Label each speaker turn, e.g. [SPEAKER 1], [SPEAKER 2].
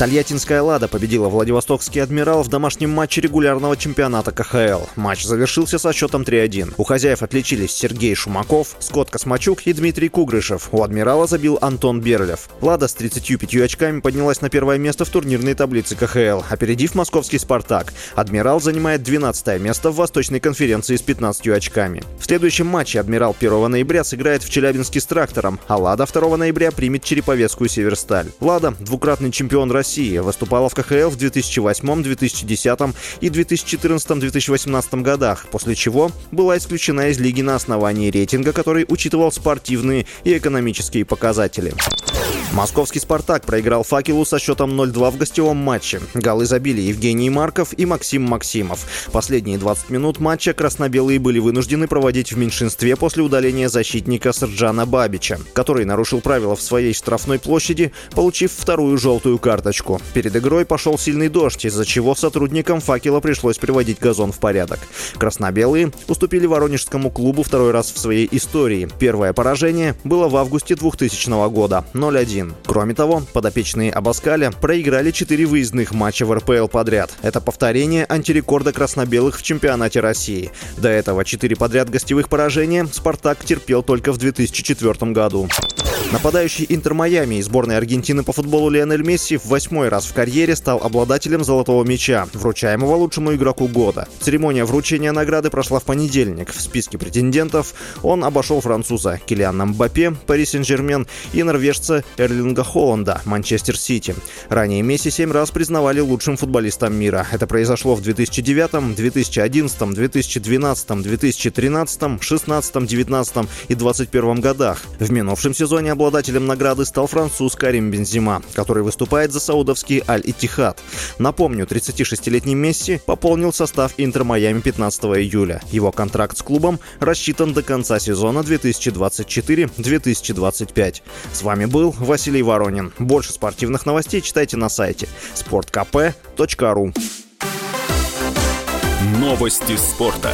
[SPEAKER 1] Тольяттинская «Лада» победила Владивостокский «Адмирал» в домашнем матче регулярного чемпионата КХЛ. Матч завершился со счетом 3-1. У хозяев отличились Сергей Шумаков, Скотт Космачук и Дмитрий Кугрышев. У «Адмирала» забил Антон Берлев. «Лада» с 35 очками поднялась на первое место в турнирной таблице КХЛ, опередив московский «Спартак». «Адмирал» занимает 12 место в Восточной конференции с 15 очками. В следующем матче «Адмирал» 1 ноября сыграет в Челябинске с «Трактором», а «Лада» 2 ноября примет Череповецкую «Северсталь». «Лада» — двукратный чемпион России России. Выступала в КХЛ в 2008, 2010 и 2014-2018 годах, после чего была исключена из лиги на основании рейтинга, который учитывал спортивные и экономические показатели. Московский «Спартак» проиграл «Факелу» со счетом 0-2 в гостевом матче. Голы забили Евгений Марков и Максим Максимов. Последние 20 минут матча красно-белые были вынуждены проводить в меньшинстве после удаления защитника Сарджана Бабича, который нарушил правила в своей штрафной площади, получив вторую желтую карточку. Перед игрой пошел сильный дождь, из-за чего сотрудникам «Факела» пришлось приводить газон в порядок. Красно-белые уступили Воронежскому клубу второй раз в своей истории. Первое поражение было в августе 2000 года – 0-1 1. Кроме того, подопечные Абаскаля проиграли 4 выездных матча в РПЛ подряд. Это повторение антирекорда красно-белых в чемпионате России. До этого 4 подряд гостевых поражения «Спартак» терпел только в 2004 году. Нападающий Интер Майами и сборной Аргентины по футболу Лионель Месси в восьмой раз в карьере стал обладателем золотого мяча, вручаемого лучшему игроку года. Церемония вручения награды прошла в понедельник. В списке претендентов он обошел француза Килиана Мбаппе, Пари Сен-Жермен и норвежца Эрлинга Холланда, Манчестер Сити. Ранее Месси семь раз признавали лучшим футболистом мира. Это произошло в 2009, 2011, 2012, 2013, 16, 19 и 21 годах. В минувшем сезоне обладателем награды стал француз Карим Бензима, который выступает за саудовский Аль-Итихад. Напомню, 36-летний Месси пополнил состав Интер Майами 15 июля. Его контракт с клубом рассчитан до конца сезона 2024-2025. С вами был Василий Воронин. Больше спортивных новостей читайте на сайте sportkp.ru
[SPEAKER 2] Новости спорта.